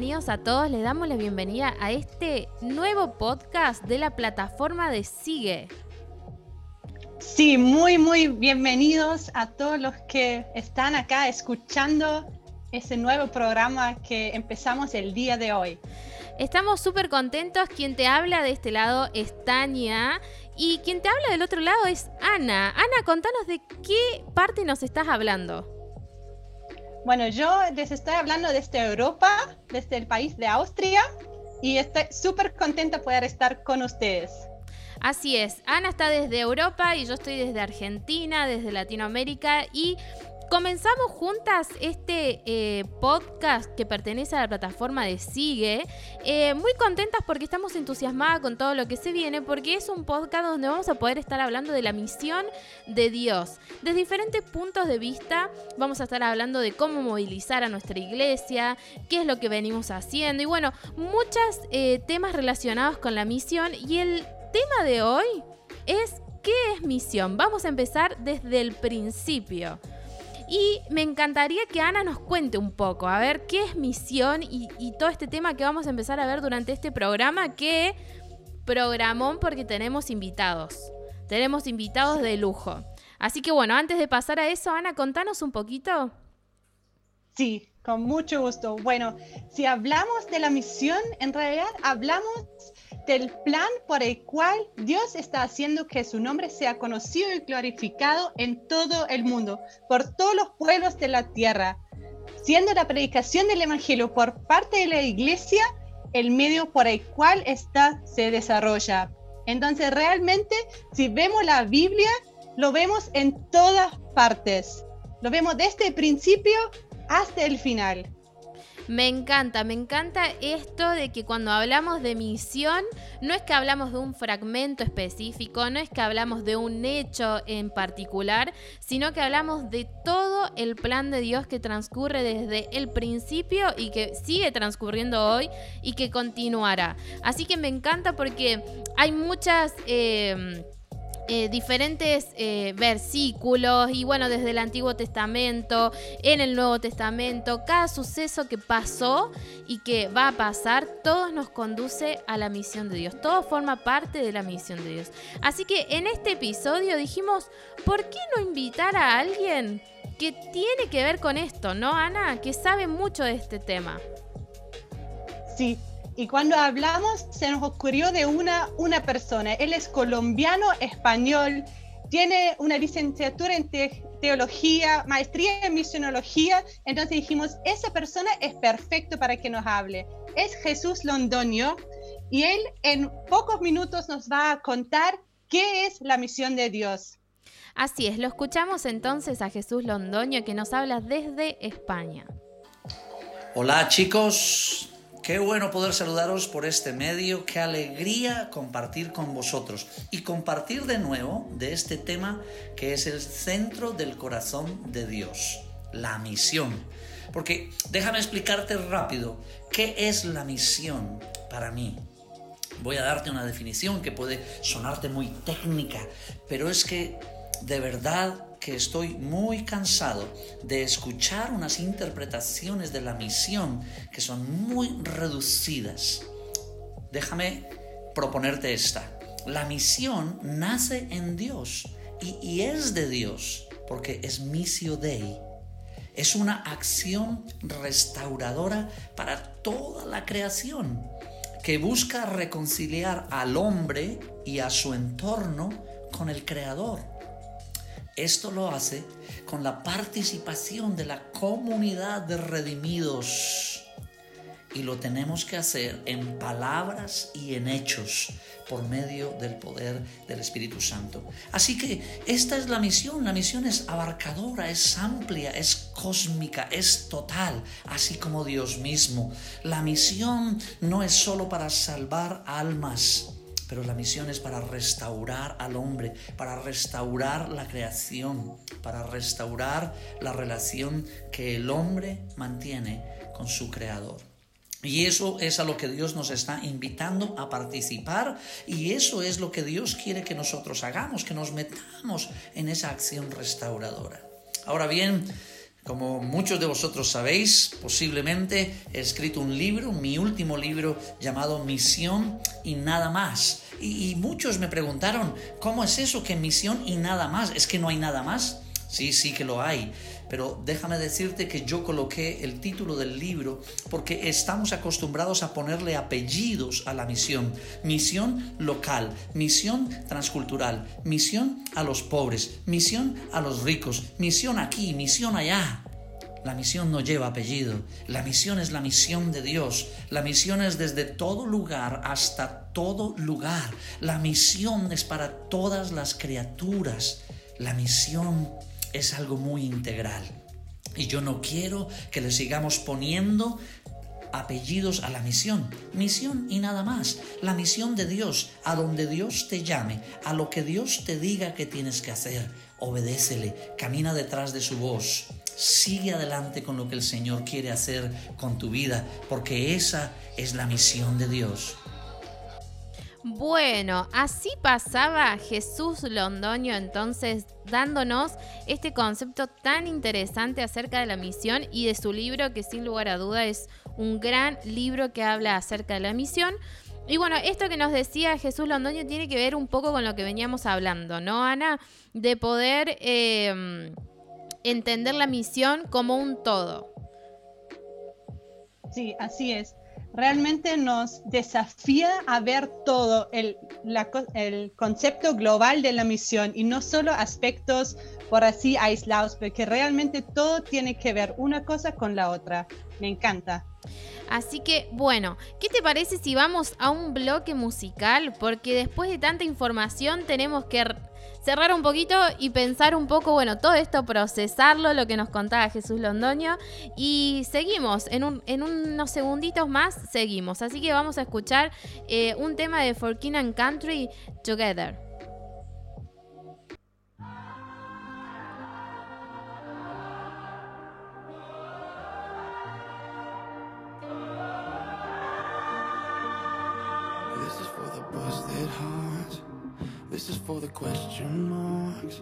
bienvenidos a todos. Les damos la bienvenida a este nuevo podcast de la plataforma de Sigue. Sí, muy, muy bienvenidos a todos los que están acá escuchando ese nuevo programa que empezamos el día de hoy. Estamos súper contentos. Quien te habla de este lado es Tania y quien te habla del otro lado es Ana. Ana, contanos de qué parte nos estás hablando. Bueno, yo les estoy hablando desde Europa, desde el país de Austria, y estoy súper contenta de poder estar con ustedes. Así es, Ana está desde Europa y yo estoy desde Argentina, desde Latinoamérica y Comenzamos juntas este eh, podcast que pertenece a la plataforma de Sigue. Eh, muy contentas porque estamos entusiasmadas con todo lo que se viene, porque es un podcast donde vamos a poder estar hablando de la misión de Dios. Desde diferentes puntos de vista vamos a estar hablando de cómo movilizar a nuestra iglesia, qué es lo que venimos haciendo y bueno, muchos eh, temas relacionados con la misión. Y el tema de hoy es ¿qué es misión? Vamos a empezar desde el principio. Y me encantaría que Ana nos cuente un poco, a ver qué es misión y, todo este tema que vamos a empezar a ver durante este programa, que programón porque tenemos invitados. Tenemos invitados de lujo. Así que bueno, antes de pasar a eso, Ana, contanos un poquito. Sí, con mucho gusto. Bueno, si hablamos de la misión, en realidad hablamos del plan por el cual Dios está haciendo que su nombre sea conocido y glorificado en todo el mundo, por todos los pueblos de la tierra, siendo la predicación del Evangelio por parte de la iglesia el medio por el cual ésta se desarrolla. Entonces, realmente, si vemos la Biblia, lo vemos en todas partes. Lo vemos desde el principio hasta el final. Me encanta, me encanta esto de que cuando hablamos de misión, no es que hablamos de un fragmento específico, no es que hablamos de un hecho en particular, sino que hablamos de todo el plan de Dios que transcurre desde el principio y que sigue transcurriendo hoy y que continuará. Así que me encanta porque hay muchas... Eh, eh, diferentes eh, versículos y bueno, desde el Antiguo Testamento, en el Nuevo Testamento, cada suceso que pasó y que va a pasar, todo nos conduce a la misión de Dios, todo forma parte de la misión de Dios. Así que en este episodio dijimos, ¿por qué no invitar a alguien que tiene que ver con esto, ¿no, Ana? Que sabe mucho de este tema. Sí, y cuando hablamos, se nos ocurrió de una, una persona. Él es colombiano, español, tiene una licenciatura en teología, maestría en misionología. Entonces dijimos, esa persona es perfecto para que nos hable. Es Jesús Londoño y él en pocos minutos nos va a contar qué es la misión de Dios. Así es, lo escuchamos entonces a Jesús Londoño que nos habla desde España. Hola chicos, Qué bueno poder saludaros por este medio, qué alegría compartir con vosotros y compartir de nuevo de este tema que es el centro del corazón de Dios, la misión. Porque déjame explicarte rápido qué es la misión para mí. Voy a darte una definición que puede sonarte muy técnica, pero es que de verdad que estoy muy cansado de escuchar unas interpretaciones de la misión que son muy reducidas. Déjame proponerte esta. La misión nace en Dios y, es de Dios porque es misio Dei. Es una acción restauradora para toda la creación que busca reconciliar al hombre y a su entorno con el Creador. Esto lo hace con la participación de la comunidad de redimidos. Y lo tenemos que hacer en palabras y en hechos por medio del poder del Espíritu Santo. Así que esta es la misión. La misión es abarcadora, es amplia, es cósmica, es total, así como Dios mismo. La misión no es solo para salvar almas pero la misión es para restaurar al hombre, para restaurar la creación, para restaurar la relación que el hombre mantiene con su creador. Y eso es a lo que Dios nos está invitando a participar y eso es lo que Dios quiere que nosotros hagamos, que nos metamos en esa acción restauradora. Ahora bien, Como muchos de vosotros sabéis, posiblemente he escrito un libro, mi último libro llamado Misión y nada más. Y, muchos me preguntaron, ¿cómo es eso que misión y nada más? ¿Es que no hay nada más? Sí, sí que lo hay. Pero déjame decirte que yo coloqué el título del libro porque estamos acostumbrados a ponerle apellidos a la misión. Misión local, misión transcultural, misión a los pobres, misión a los ricos, misión aquí, misión allá. La misión no lleva apellido. La misión es la misión de Dios. La misión es desde todo lugar hasta todo lugar. La misión es para todas las criaturas. La misión es algo muy integral. Y yo no quiero que le sigamos poniendo apellidos a la misión. Misión y nada más. La misión de Dios, a donde Dios te llame, a lo que Dios te diga que tienes que hacer. Obedécele, camina detrás de su voz. Sigue adelante con lo que el Señor quiere hacer con tu vida, porque esa es la misión de Dios. Bueno, así pasaba Jesús Londoño entonces dándonos este concepto tan interesante acerca de la misión y de su libro que sin lugar a duda es un gran libro que habla acerca de la misión. Y bueno, esto que nos decía Jesús Londoño tiene que ver un poco con lo que veníamos hablando, ¿no, Ana? De poder em, entender la misión como un todo. Sí, así es realmente nos desafía a ver todo el, el, concepto global de la misión y no solo aspectos por así aislados, porque realmente todo tiene que ver una cosa con la otra. Me encanta. Así que, bueno, ¿qué te parece si vamos a un bloque musical? Porque después de tanta información tenemos que cerrar un poquito y pensar un poco, bueno, todo esto, procesarlo, lo que nos contaba Jesús Londoño. Y seguimos, en, un, en unos segunditos más seguimos. Así que vamos a escuchar eh, un tema de For King and Country, Together. Question marks.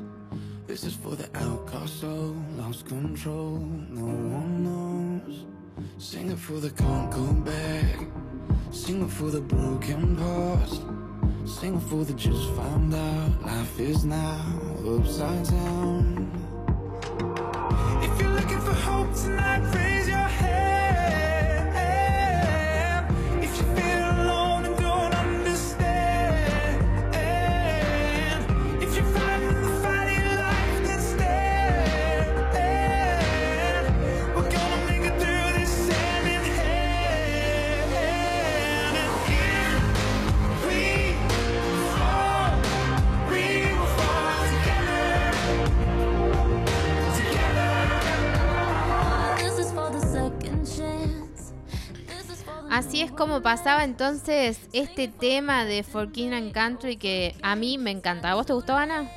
This is for the outcast soul. Lost control, no one knows. Sing it for the can't go back Sing it for the broken past. Sing it for the just found out. Life is now upside down. If you're looking for hope tonight, raise your hand como pasaba entonces este tema de For King and Country que a mí me encanta. ¿A vos te gustó, Ana?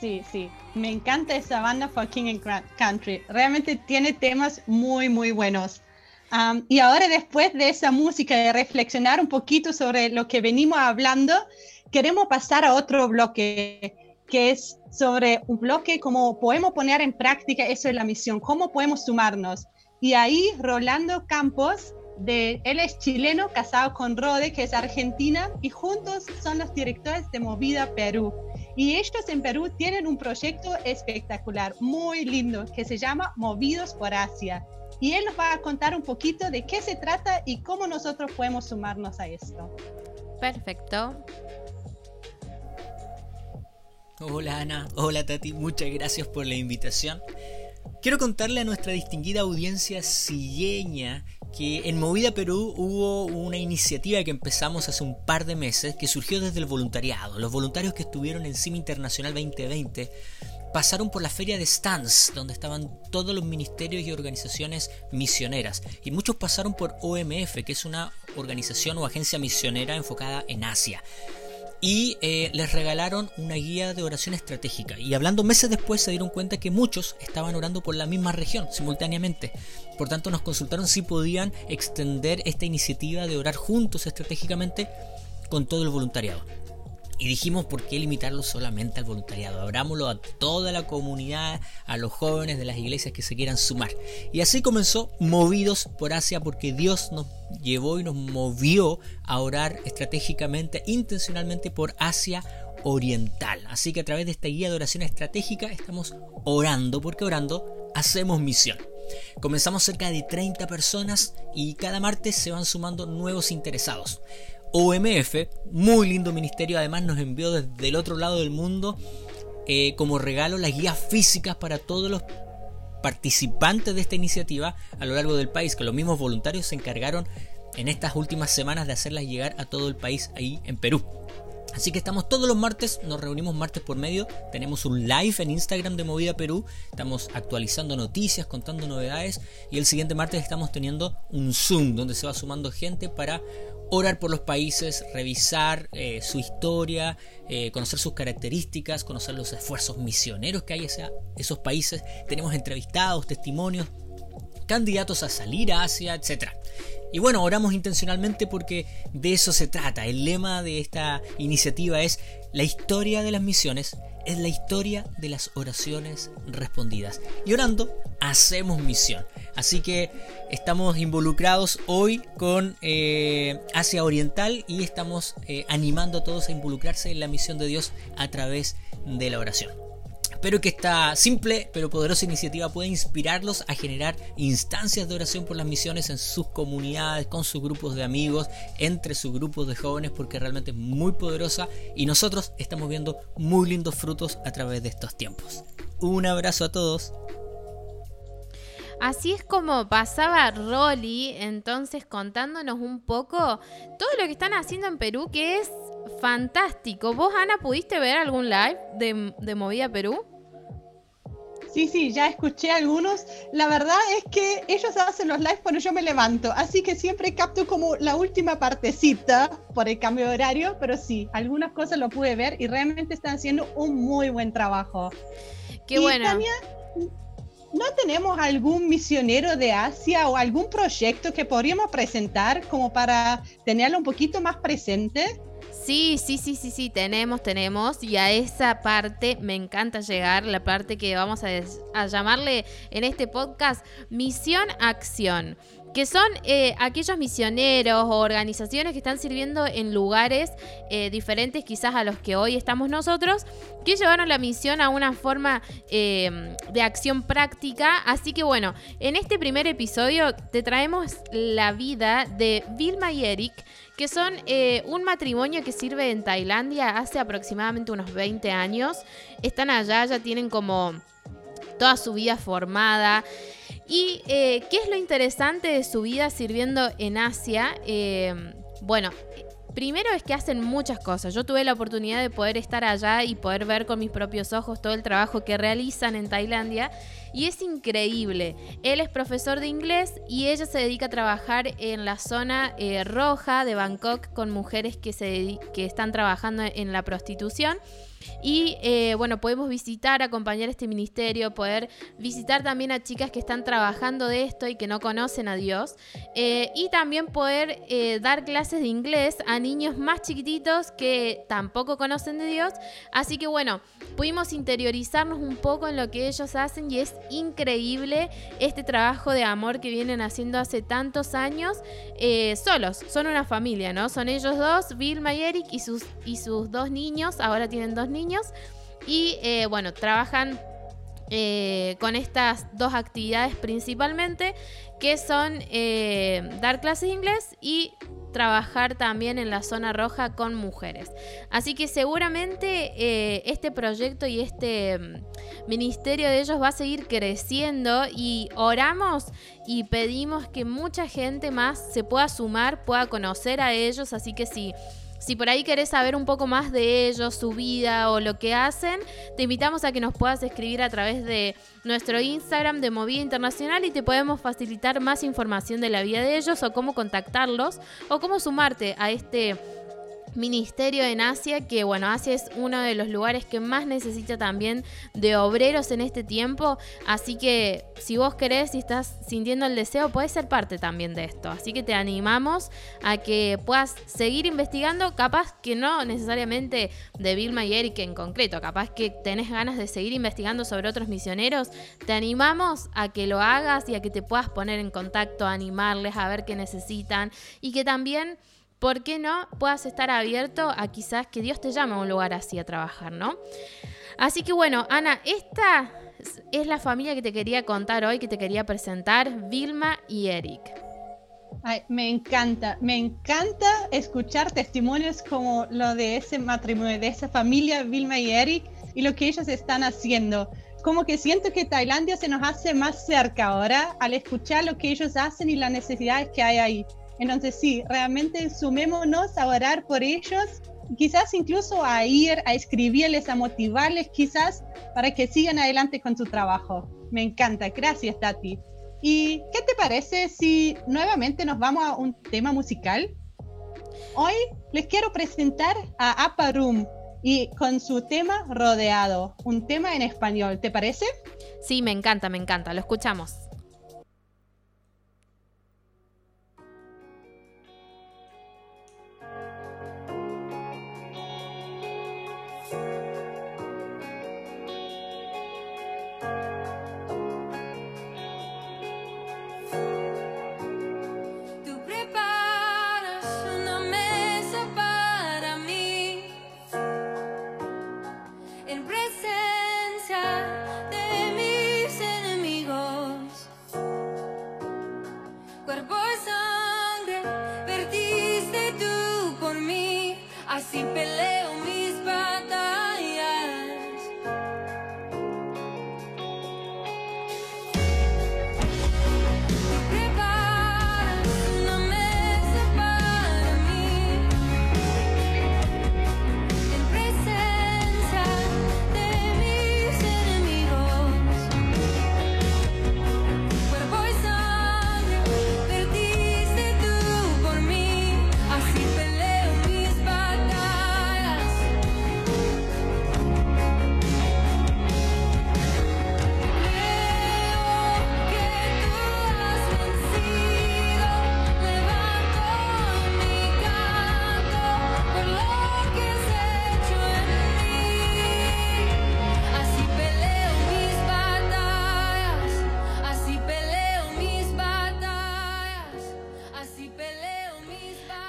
Sí, sí. Me encanta esa banda For King and Country. Realmente tiene temas muy, muy buenos. Y ahora después de esa música, de reflexionar un poquito sobre lo que venimos hablando, queremos pasar a otro bloque, que es sobre un bloque cómo podemos poner en práctica eso de la misión, cómo podemos sumarnos. Y ahí Rolando Campos, de, él es chileno, casado con Rode, que es argentina, y juntos son los directores de Movida Perú. Y ellos en Perú tienen un proyecto espectacular, muy lindo, que se llama Movidos por Asia. Y él nos va a contar un poquito de qué se trata y cómo nosotros podemos sumarnos a esto. Perfecto. Hola Ana, hola Tati, muchas gracias por la invitación. Quiero contarle a nuestra distinguida audiencia silleña que en Movida Perú hubo una iniciativa que empezamos hace un par de meses que surgió desde el voluntariado. Los voluntarios que estuvieron en CIMA Internacional 2020 pasaron por la feria de stands donde estaban todos los ministerios y organizaciones misioneras y muchos pasaron por OMF que es una organización o agencia misionera enfocada en Asia y eh, les regalaron una guía de oración estratégica. Y hablando meses después se dieron cuenta que muchos estaban orando por la misma región simultáneamente. Por tanto nos consultaron si podían extender esta iniciativa de orar juntos estratégicamente con todo el voluntariado. Y dijimos, ¿por qué limitarlo solamente al voluntariado? Abrámoslo a toda la comunidad, a los jóvenes de las iglesias que se quieran sumar. Y así comenzó Movidos por Asia, porque Dios nos llevó y nos movió a orar estratégicamente, intencionalmente por Asia Oriental. Así que a través de esta guía de oración estratégica estamos orando, porque orando hacemos misión. Comenzamos cerca de 30 personas y cada martes se van sumando nuevos interesados. OMF, muy lindo ministerio, además nos envió desde el otro lado del mundo eh, como regalo las guías físicas para todos los participantes de esta iniciativa a lo largo del país, que los mismos voluntarios se encargaron en estas últimas semanas de hacerlas llegar a todo el país ahí en Perú. Así que estamos todos los martes, nos reunimos martes por medio, tenemos un live en Instagram de Movida Perú, estamos actualizando noticias, contando novedades y el siguiente martes estamos teniendo un Zoom donde se va sumando gente para orar por los países, revisar eh, su historia, eh, conocer sus características, conocer los esfuerzos misioneros que hay en esos países. Tenemos entrevistados, testimonios, candidatos a salir a Asia, etc. Y bueno, oramos intencionalmente porque de eso se trata. El lema de esta iniciativa es la historia de las misiones es la historia de las oraciones respondidas. Y orando, hacemos misión. Así que estamos involucrados hoy con eh, Asia Oriental y estamos eh, animando a todos a involucrarse en la misión de Dios a través de la oración. Espero que esta simple pero poderosa iniciativa pueda inspirarlos a generar instancias de oración por las misiones en sus comunidades, con sus grupos de amigos, entre sus grupos de jóvenes, porque realmente es muy poderosa y nosotros estamos viendo muy lindos frutos a través de estos tiempos. Un abrazo a todos. Así es como pasaba Rolly, entonces contándonos un poco todo lo que están haciendo en Perú, que es fantástico. ¿Vos, Ana, pudiste ver algún live de, de Movida Perú? Sí, sí, ya escuché algunos. La verdad es que ellos hacen los lives cuando yo me levanto, así que siempre capto como la última partecita por el cambio de horario, pero sí, algunas cosas lo pude ver y realmente están haciendo un muy buen trabajo. Qué bueno. ¿No tenemos algún misionero de Asia o algún proyecto que podríamos presentar como para tenerlo un poquito más presente? Sí, sí, sí, sí, sí, tenemos, tenemos. Y a esa parte me encanta llegar, la parte que vamos a, llamarle en este podcast Misión Acción que son eh, aquellos misioneros o organizaciones que están sirviendo en lugares eh, diferentes quizás a los que hoy estamos nosotros, que llevaron la misión a una forma eh, de acción práctica. Así que bueno, en este primer episodio te traemos la vida de Vilma y Eric, que son eh, un matrimonio que sirve en Tailandia hace aproximadamente unos 20 años. Están allá, ya tienen como toda su vida formada. ¿Y eh, qué es lo interesante de su vida sirviendo en Asia? Eh, bueno, Primero es que hacen muchas cosas. Yo tuve la oportunidad de poder estar allá y poder ver con mis propios ojos todo el trabajo que realizan en Tailandia y es increíble. Él es profesor de inglés y ella se dedica a trabajar en la zona eh, roja de Bangkok con mujeres que, se que están trabajando en la prostitución. Y eh, bueno, podemos visitar, acompañar este ministerio, poder visitar también a chicas que están trabajando de esto y que no conocen a Dios. Eh, y también poder eh, dar clases de inglés a niños más chiquititos que tampoco conocen de Dios. Así que bueno, pudimos interiorizarnos un poco en lo que ellos hacen y es increíble este trabajo de amor que vienen haciendo hace tantos años solos. Son una familia, ¿no? Son ellos dos, Vilma y Eric y sus, y sus dos niños. Ahora tienen dos niños. Y eh, bueno, trabajan eh, con estas dos actividades principalmente, que son eh, dar clases de inglés y trabajar también en la zona roja con mujeres. Así que seguramente este proyecto y este mm, ministerio de ellos va a seguir creciendo y oramos y pedimos que mucha gente más se pueda sumar, pueda conocer a ellos. Así que si si por ahí querés saber un poco más de ellos, su vida o lo que hacen, te invitamos a que nos puedas escribir a través de nuestro Instagram de Movida Internacional y te podemos facilitar más información de la vida de ellos o cómo contactarlos o cómo sumarte a este ministerio en Asia, que bueno, Asia es uno de los lugares que más necesita también de obreros en este tiempo, así que si vos querés y estás sintiendo el deseo, puedes ser parte también de esto, así que te animamos a que puedas seguir investigando, capaz que no necesariamente de Vilma y Eric en concreto, capaz que tenés ganas de seguir investigando sobre otros misioneros, te animamos a que lo hagas y a que te puedas poner en contacto, animarles a ver qué necesitan y que también ¿por qué no puedas estar abierto a quizás que Dios te llame a un lugar así a trabajar, ¿no? Así que bueno, Ana, esta es la familia que te quería contar hoy, que te quería presentar, Vilma y Eric. Ay, me encanta, me encanta escuchar testimonios como lo de ese matrimonio, de esa familia, Vilma y Eric, y lo que ellos están haciendo. Como que siento que Tailandia se nos hace más cerca ahora al escuchar lo que ellos hacen y las necesidades que hay ahí. Entonces sí, realmente sumémonos a orar por ellos, quizás incluso a ir, a escribirles, a motivarles quizás para que sigan adelante con su trabajo. Me encanta, gracias Tati. ¿Y qué te parece si nuevamente nos vamos a un tema musical? Hoy les quiero presentar a Aparum y con su tema Rodeado, un tema en español, ¿te parece? Sí, me encanta, me encanta, lo escuchamos.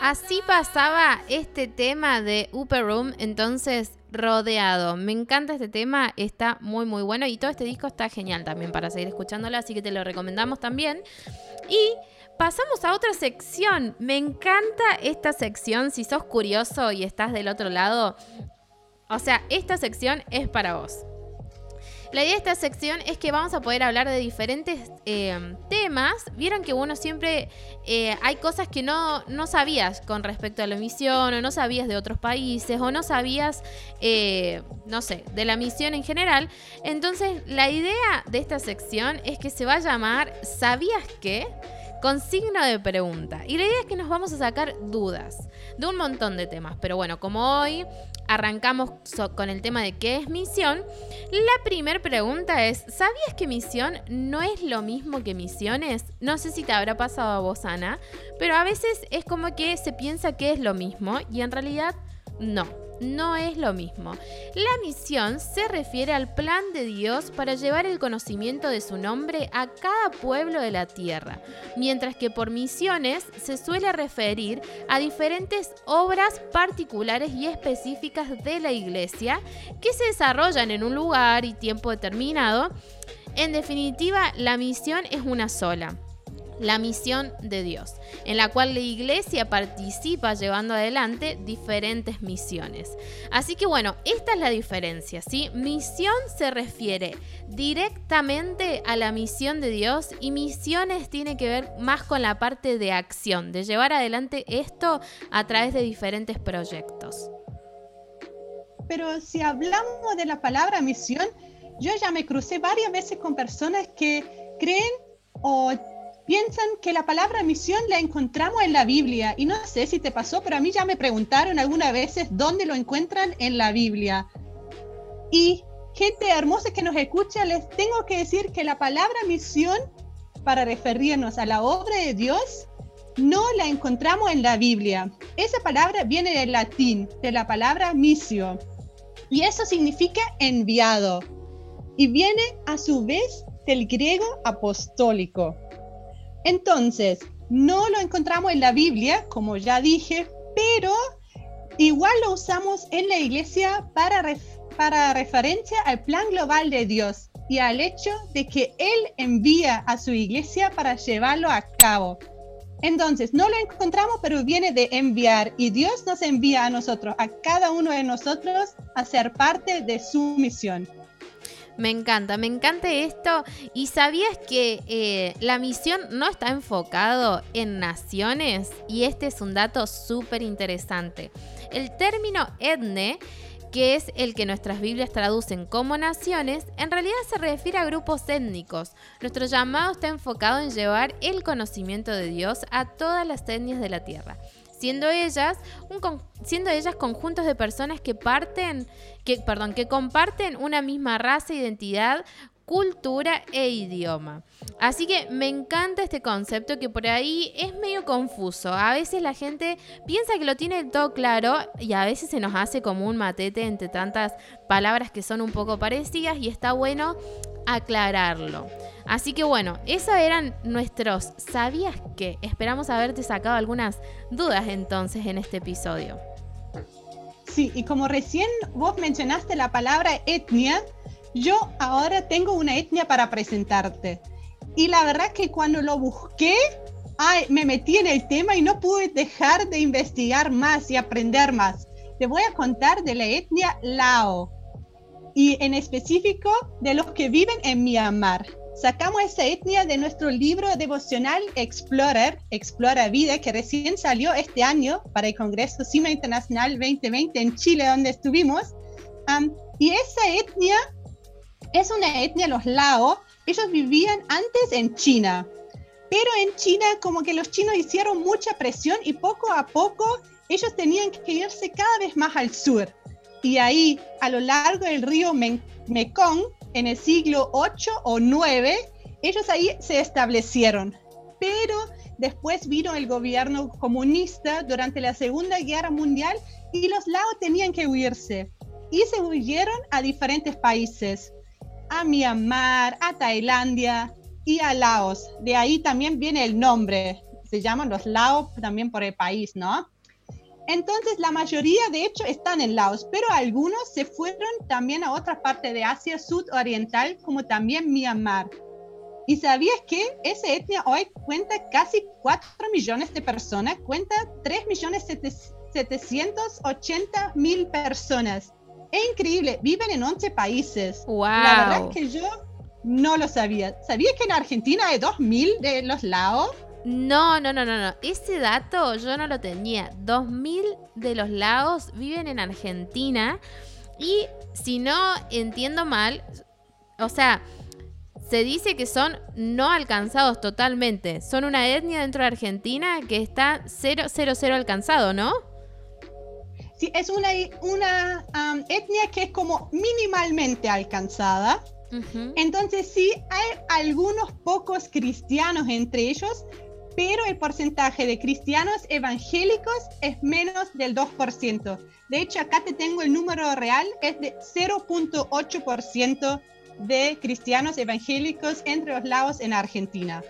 Así pasaba este tema de Upper Room, entonces rodeado. Me encanta este tema, está muy muy bueno y todo este disco está genial también para seguir escuchándolo, así que te lo recomendamos también. Y pasamos a otra sección. Me encanta esta sección, si sos curioso y estás del otro lado. O sea, esta sección es para vos. La idea de esta sección es que vamos a poder hablar de diferentes eh, temas. Vieron que uno siempre eh, hay cosas que no, no sabías con respecto a la misión, o no sabías de otros países, o no sabías, eh, no sé, de la misión en general. Entonces, la idea de esta sección es que se va a llamar ¿Sabías qué? con signo de pregunta. Y la idea es que nos vamos a sacar dudas de un montón de temas. Pero bueno, como hoy arrancamos con el tema de qué es misión, la primera pregunta es, ¿sabías que misión no es lo mismo que misiones? No sé si te habrá pasado a vos, Ana, pero a veces es como que se piensa que es lo mismo y en realidad no no es lo mismo. La misión se refiere al plan de Dios para llevar el conocimiento de su nombre a cada pueblo de la tierra, mientras que por misiones se suele referir a diferentes obras particulares y específicas de la iglesia que se desarrollan en un lugar y tiempo determinado. En definitiva, la misión es una sola la misión de Dios, en la cual la iglesia participa llevando adelante diferentes misiones. Así que bueno, esta es la diferencia, ¿sí? Misión se refiere directamente a la misión de Dios y misiones tiene que ver más con la parte de acción, de llevar adelante esto a través de diferentes proyectos. Pero si hablamos de la palabra misión, yo ya me crucé varias veces con personas que creen o piensan que la palabra misión la encontramos en la Biblia. Y no sé si te pasó, pero a mí ya me preguntaron algunas veces dónde lo encuentran en la Biblia. Y gente hermosa que nos escucha, les tengo que decir que la palabra misión, para referirnos a la obra de Dios, no la encontramos en la Biblia. Esa palabra viene del latín, de la palabra misio. Y eso significa enviado. Y viene a su vez del griego apostólico. Entonces, no lo encontramos en la Biblia, como ya dije, pero igual lo usamos en la iglesia para, referencia al plan global de Dios y al hecho de que Él envía a su iglesia para llevarlo a cabo. Entonces, no lo encontramos, pero viene de enviar y Dios nos envía a nosotros, a cada uno de nosotros, a ser parte de su misión. Me encanta, me encanta esto. ¿Y sabías que eh, la misión no está enfocado en naciones? Y este es un dato súper interesante. El término etne que es el que nuestras Biblias traducen como naciones, en realidad se refiere a grupos étnicos. Nuestro llamado está enfocado en llevar el conocimiento de Dios a todas las etnias de la tierra, siendo ellas, un, siendo ellas conjuntos de personas que parten, que, perdón, que comparten una misma raza, identidad, cultura e idioma. Así que me encanta este concepto que por ahí es medio confuso. A veces la gente piensa que lo tiene todo claro y a veces se nos hace como un matete entre tantas palabras que son un poco parecidas y está bueno aclararlo. Así que bueno, esos eran nuestros ¿sabías que? Esperamos haberte sacado algunas dudas entonces en este episodio. Sí, y como recién vos mencionaste la palabra etnia, yo ahora tengo una etnia para presentarte. Y la verdad que cuando lo busqué, me metí en el tema y no pude dejar de investigar más y aprender más. Te voy a contar de la etnia Lao y en específico de los que viven en Myanmar. Sacamos esa etnia de nuestro libro devocional Explorer, Explora Vida, que recién salió este año para el Congreso CIMA Internacional 2020 en Chile, donde estuvimos. y esa etnia es una etnia, los Lao. Ellos vivían antes en China. Pero en China como que los chinos hicieron mucha presión y poco a poco ellos tenían que irse cada vez más al sur. Y ahí, a lo largo del río Mekong, en el siglo 8 o 9, ellos ahí se establecieron. Pero después vino el gobierno comunista durante la Segunda Guerra Mundial y los Lao tenían que huirse. Y se huyeron a diferentes países a Myanmar, a Tailandia y a Laos. De ahí también viene el nombre. Se llaman los Laos también por el país, ¿no? Entonces, la mayoría, de hecho, están en Laos, pero algunos se fueron también a otra parte de Asia sudoriental, como también Myanmar. ¿Y sabías que esa etnia hoy cuenta casi 4 millones de personas? Cuenta 3 millones 780 mil personas. Es increíble, viven en 11 países. Wow. La verdad es que yo no lo sabía. ¿Sabías que en Argentina hay 2.000 de los laos? No, no, no, no, no. Ese dato yo no lo tenía. 2.000 de los laos viven en Argentina. Y si no entiendo mal, o sea, se dice que son no alcanzados totalmente. Son una etnia dentro de Argentina que está 000 alcanzado, ¿no? Sí, es una, una etnia que es como minimalmente alcanzada. Entonces sí, hay algunos pocos cristianos entre ellos, pero el porcentaje de cristianos evangélicos es menos del 2%. De hecho, acá te tengo el número real, es de 0.8% de cristianos evangélicos entre los lados en Argentina.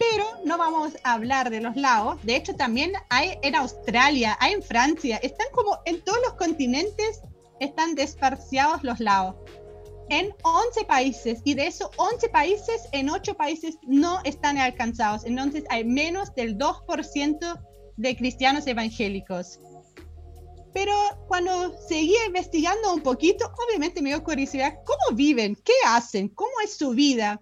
Pero no vamos a hablar de los laos. De hecho, también hay en Australia, hay en Francia. Están como en todos los continentes, están desparciados los laos. En 11 países. Y de esos 11 países, en 8 países no están alcanzados. Entonces hay menos del 2% de cristianos evangélicos. Pero cuando seguí investigando un poquito, obviamente me dio curiosidad, ¿cómo viven? ¿Qué hacen? ¿Cómo es su vida?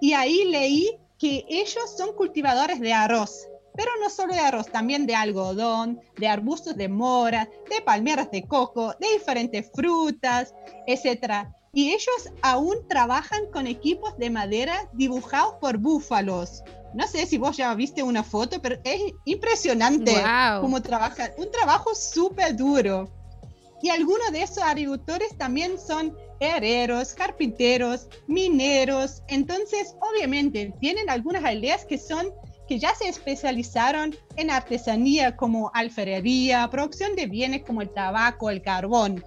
Y ahí leí que ellos son cultivadores de arroz, pero no solo de arroz, también de algodón, de arbustos de mora, de palmeras de coco, de diferentes frutas, etc. Y ellos aún trabajan con equipos de madera dibujados por búfalos. no sé si vos ya viste una foto, pero es impresionante Wow. cómo trabajan. Un trabajo súper duro. Y algunos de esos agricultores también son herreros, carpinteros, mineros. Entonces, obviamente, tienen algunas aldeas que son que ya se especializaron en artesanía como alfarería, producción de bienes como el tabaco, el carbón.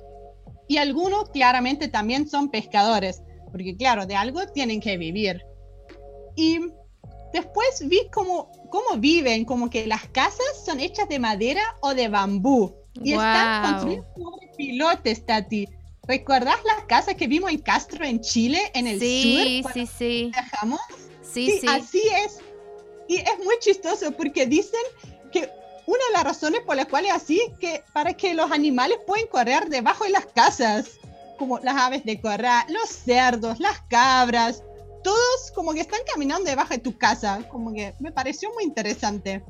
Y algunos claramente también son pescadores, porque claro, de algo tienen que vivir. Y después vi cómo, cómo viven, como que las casas son hechas de madera o de bambú. Y están Guau. construidas sobre pilotes, Tati. ¿Recuerdas las casas que vimos en Castro, en Chile, en el Sí, sur? sí, sí. viajamos? Sí, Sí, sí. así es. Y es muy chistoso porque dicen una de las razones por las cuales así que para que los animales pueden correr debajo de las casas, como las aves de corral, los cerdos, las cabras, todos como que están caminando debajo de tu casa, como que me pareció muy interesante.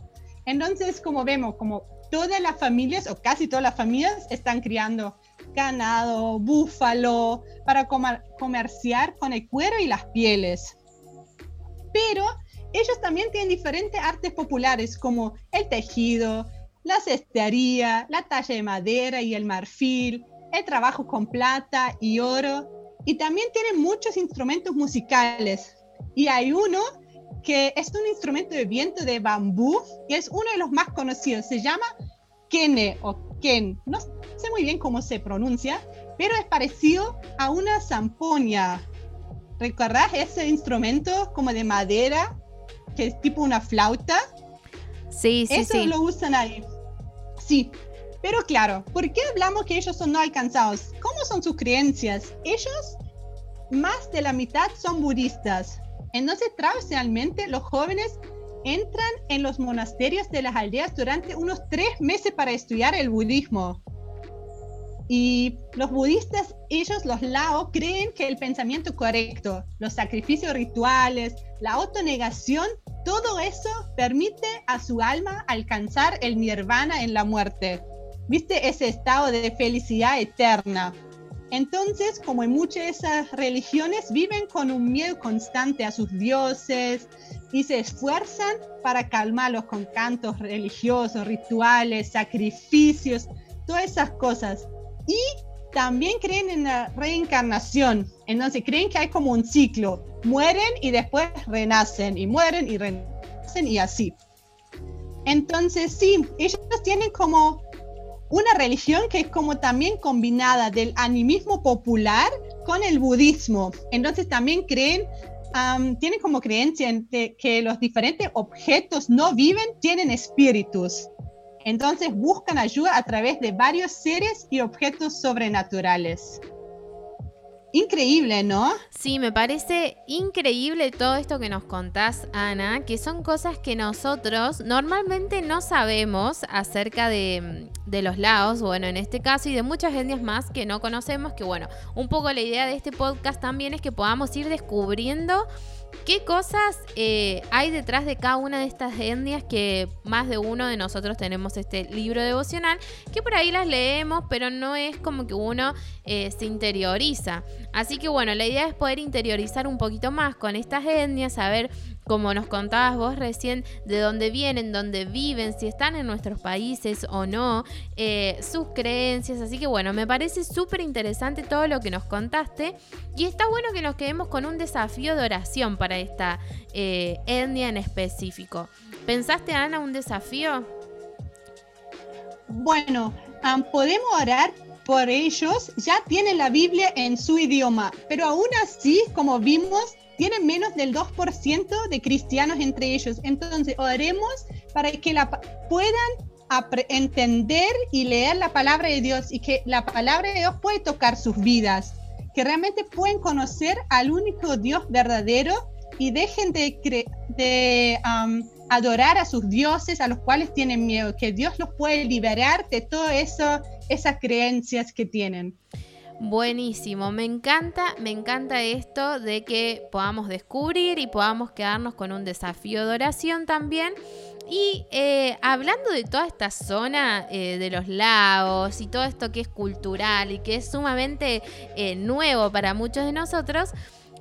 Entonces, como vemos, como todas las familias o casi todas las familias están criando ganado, búfalo, para comer- comerciar con el cuero y las pieles. Pero ellos también tienen diferentes artes populares como el tejido, la cestería, la talla de madera y el marfil, el trabajo con plata y oro, y también tienen muchos instrumentos musicales. Y hay uno que es un instrumento de viento de bambú y es uno de los más conocidos. Se llama kene o ken. No sé muy bien cómo se pronuncia, pero es parecido a una zampoña. ¿Recordás ese instrumento como de madera que es tipo una flauta? Sí, sí, Eso sí. lo usan ahí. Sí, pero claro, ¿por qué hablamos que ellos son no alcanzados? ¿Cómo son sus creencias? Ellos, más de la mitad son budistas. Entonces, tradicionalmente, los jóvenes entran en los monasterios de las aldeas durante unos tres meses para estudiar el budismo. Y los budistas, ellos, los Lao, creen que el pensamiento correcto, los sacrificios rituales, la autonegación, todo eso permite a su alma alcanzar el nirvana en la muerte. ¿Viste? Ese estado de felicidad eterna. Entonces, como en muchas de esas religiones, viven con un miedo constante a sus dioses y se esfuerzan para calmarlos con cantos religiosos, rituales, sacrificios, todas esas cosas. Y también creen en la reencarnación. Entonces, creen que hay como un ciclo. Mueren y después renacen, y mueren y renacen y así. Entonces, sí, ellos tienen como una religión que es como también combinada del animismo popular con el budismo. Entonces también creen, tienen como creencia en que los diferentes objetos no viven, tienen espíritus. Entonces buscan ayuda a través de varios seres y objetos sobrenaturales. Increíble, ¿no? Sí, me parece increíble todo esto que nos contás, Ana, que son cosas que nosotros normalmente no sabemos acerca de, de los laos, bueno, en este caso, y de muchas etnias más que no conocemos, que bueno, un poco la idea de este podcast también es que podamos ir descubriendo qué cosas eh, hay detrás de cada una de estas etnias que más de uno de nosotros tenemos este libro devocional, que por ahí las leemos, pero no es como que uno eh, se interioriza. Así que bueno, la idea es poder interiorizar un poquito más con estas etnias, saber, como nos contabas vos recién, de dónde vienen, dónde viven, si están en nuestros países o no, eh, sus creencias. Así que bueno, me parece súper interesante todo lo que nos contaste y está bueno que nos quedemos con un desafío de oración para esta eh, etnia en específico. ¿Pensaste, Ana, un desafío? Bueno, podemos orar por ellos, ya tienen la Biblia en su idioma, pero aún así, como vimos, tienen menos del 2% de cristianos entre ellos. Entonces, oremos para que la, puedan entender y leer la palabra de Dios y que la palabra de Dios puede tocar sus vidas, que realmente pueden conocer al único Dios verdadero y dejen de, cre- de am, adorar a sus dioses a los cuales tienen miedo, que Dios los puede liberar de todo eso, esas creencias que tienen. Buenísimo, me encanta, me encanta esto de que podamos descubrir y podamos quedarnos con un desafío de oración también. Y eh, hablando de toda esta zona eh, de los lagos y todo esto que es cultural y que es sumamente eh, nuevo para muchos de nosotros,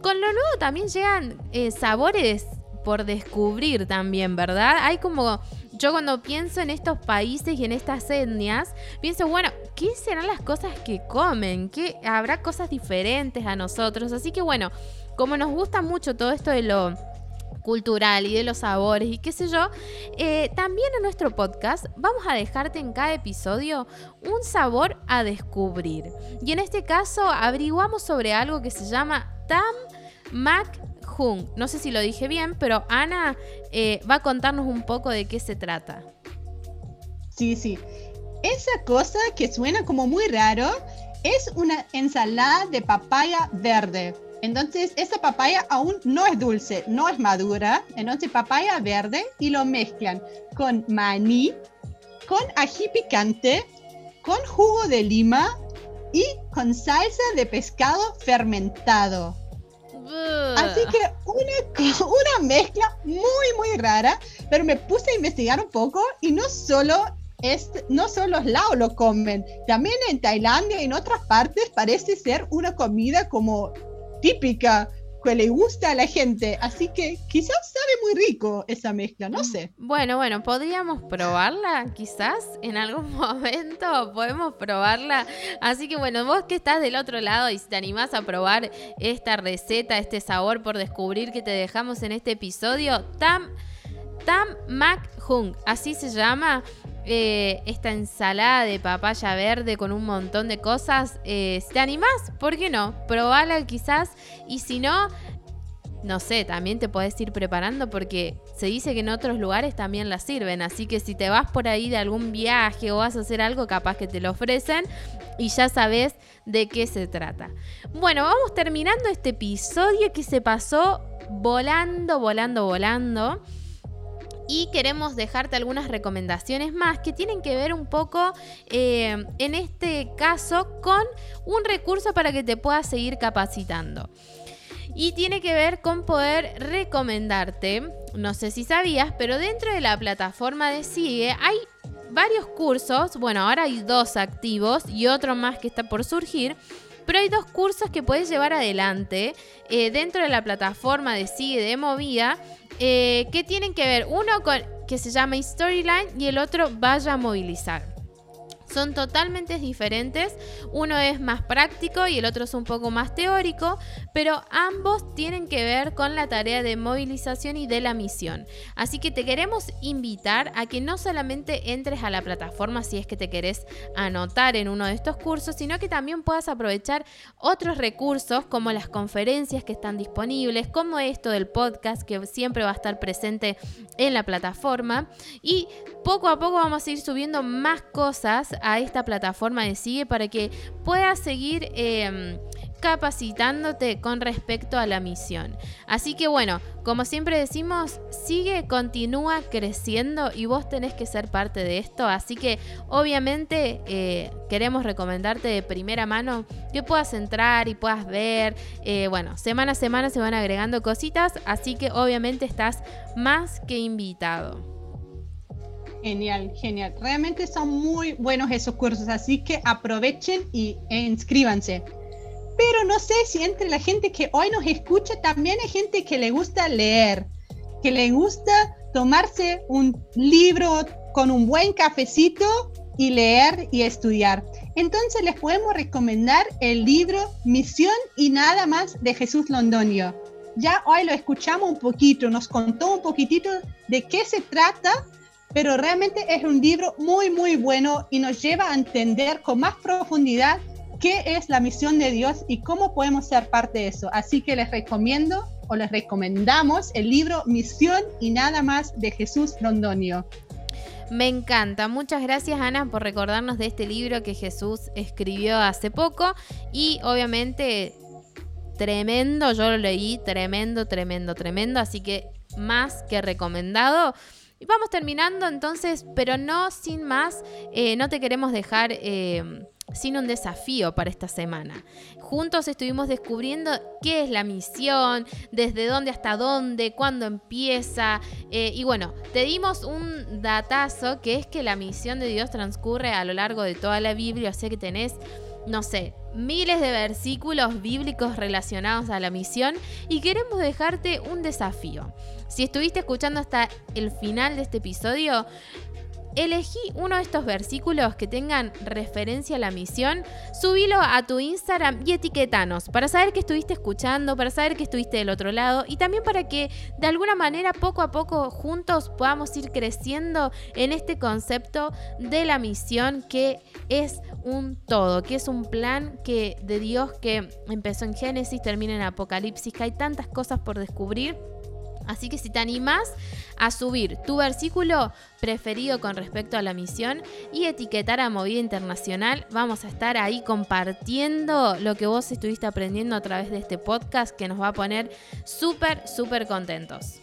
con lo nuevo también llegan sabores por descubrir también, ¿verdad? Hay como, yo cuando pienso en estos países y en estas etnias, pienso, bueno, ¿qué serán las cosas que comen? ¿Qué habrá cosas diferentes a nosotros? Así que bueno, como nos gusta mucho todo esto de lo cultural y de los sabores y qué sé yo, eh, también en nuestro podcast vamos a dejarte en cada episodio un sabor a descubrir. Y en este caso averiguamos sobre algo que se llama Tam Mac Hung. No sé si lo dije bien, pero Ana eh, va a contarnos un poco de qué se trata. Sí, sí. Esa cosa que suena como muy raro es una ensalada de papaya verde. Entonces, esa papaya aún no es dulce, no es madura. Entonces, papaya verde y lo mezclan con maní, con ají picante, con jugo de lima y con salsa de pescado fermentado. Así que una, una mezcla muy, muy rara, pero me puse a investigar un poco y no solo es, no solo los laos lo comen, también en Tailandia y en otras partes parece ser una comida como típica que le gusta a la gente. Así que quizás sabe muy rico esa mezcla, no sé. Bueno, bueno, podríamos probarla quizás en algún momento, podemos probarla. Así que bueno, vos que estás del otro lado y si te animás a probar esta receta, este sabor por descubrir que te dejamos en este episodio, Tam, Tam Mac Hung, así se llama. Eh, esta ensalada de papaya verde con un montón de cosas. Eh, ¿Te animás? ¿Por qué no? Probala quizás. Y si no, no sé, también te puedes ir preparando porque se dice que en otros lugares también la sirven. Así que si te vas por ahí de algún viaje o vas a hacer algo, capaz que te lo ofrecen y ya sabes de qué se trata. Bueno, vamos terminando este episodio que se pasó volando, volando, volando y queremos dejarte algunas recomendaciones más que tienen que ver un poco eh, en este caso con un recurso para que te puedas seguir capacitando. Y tiene que ver con poder recomendarte, no sé si sabías, pero dentro de la plataforma de Sigue hay varios cursos, bueno, ahora hay dos activos y otro más que está por surgir, pero hay dos cursos que puedes llevar adelante eh, dentro de la plataforma de Sigue de Movida eh, que tienen que ver uno con que se llama Storyline y el otro Vaya a Movilizar. Son totalmente diferentes. Uno es más práctico y el otro es un poco más teórico, pero ambos tienen que ver con la tarea de movilización y de la misión. Así que te queremos invitar a que no solamente entres a la plataforma si es que te querés anotar en uno de estos cursos, sino que también puedas aprovechar otros recursos como las conferencias que están disponibles, como esto del podcast que siempre va a estar presente en la plataforma y poco a poco vamos a ir subiendo más cosas a esta plataforma de Sigue para que puedas seguir em, capacitándote con respecto a la misión. Así que bueno, como siempre decimos, sigue, continúa creciendo y vos tenés que ser parte de esto. Así que obviamente eh, queremos recomendarte de primera mano que puedas entrar y puedas ver. Eh, bueno, semana a semana se van agregando cositas, así que obviamente estás más que invitado. Genial, genial. Realmente son muy buenos esos cursos, así que aprovechen y inscríbanse. Pero no sé si entre la gente que hoy nos escucha también hay gente que le gusta leer, que le gusta tomarse un libro con un buen cafecito y leer y estudiar. Entonces les podemos recomendar el libro Misión y nada más de Jesús Londonio. Ya hoy lo escuchamos un poquito, nos contó un poquitito de qué se trata pero realmente es un libro muy, muy bueno y nos lleva a entender con más profundidad qué es la misión de Dios y cómo podemos ser parte de eso. Así que les recomiendo o les recomendamos el libro Misión y nada más de Jesús Rondonio. Me encanta. Muchas gracias Ana por recordarnos de este libro que Jesús escribió hace poco y obviamente tremendo, yo lo leí, tremendo, tremendo, tremendo, así que más que recomendado. Y vamos terminando entonces, pero no sin más, eh, no te queremos dejar eh, sin un desafío para esta semana. Juntos estuvimos descubriendo qué es la misión, desde dónde hasta dónde, cuándo empieza. Eh, y bueno, te dimos un datazo que es que la misión de Dios transcurre a lo largo de toda la Biblia, sea que tenés no sé, miles de versículos bíblicos relacionados a la misión y queremos dejarte un desafío. Si estuviste escuchando hasta el final de este episodio, elegí uno de estos versículos que tengan referencia a la misión, subilo a tu Instagram y etiquetanos para saber que estuviste escuchando, para saber que estuviste del otro lado y también para que de alguna manera poco a poco juntos podamos ir creciendo en este concepto de la misión que es un todo, que es un plan que de Dios que empezó en Génesis, termina en Apocalipsis, que hay tantas cosas por descubrir Así que si te animás a subir tu versículo preferido con respecto a la misión y etiquetar a Movida Internacional, vamos a estar ahí compartiendo lo que vos estuviste aprendiendo a través de este podcast que nos va a poner súper, súper contentos.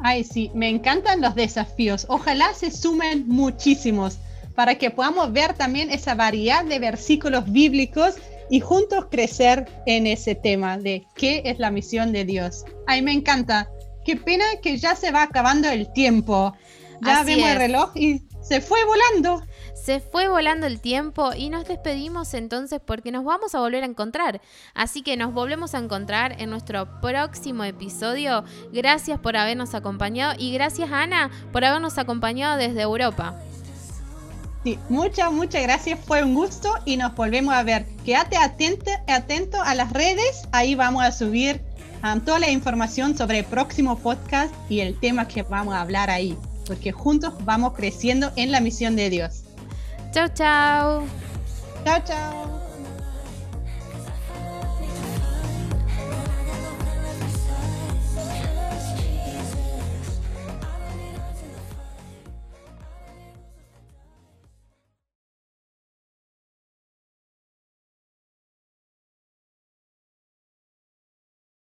Ay, sí, me encantan los desafíos. Ojalá se sumen muchísimos para que podamos ver también esa variedad de versículos bíblicos y juntos crecer en ese tema de qué es la misión de Dios. Ay, me encanta. Qué pena que ya se va acabando el tiempo. Ya vemos el reloj y se fue volando. Se fue volando el tiempo y nos despedimos entonces porque nos vamos a volver a encontrar. Así que nos volvemos a encontrar en nuestro próximo episodio. Gracias por habernos acompañado y gracias Ana por habernos acompañado desde Europa. Sí, muchas, muchas gracias. Fue un gusto y nos volvemos a ver. Quédate atento, atento a las redes. Ahí vamos a subir um, toda la información sobre el próximo podcast y el tema que vamos a hablar ahí. Porque juntos vamos creciendo en la misión de Dios. Chao, chao. Chao, chao.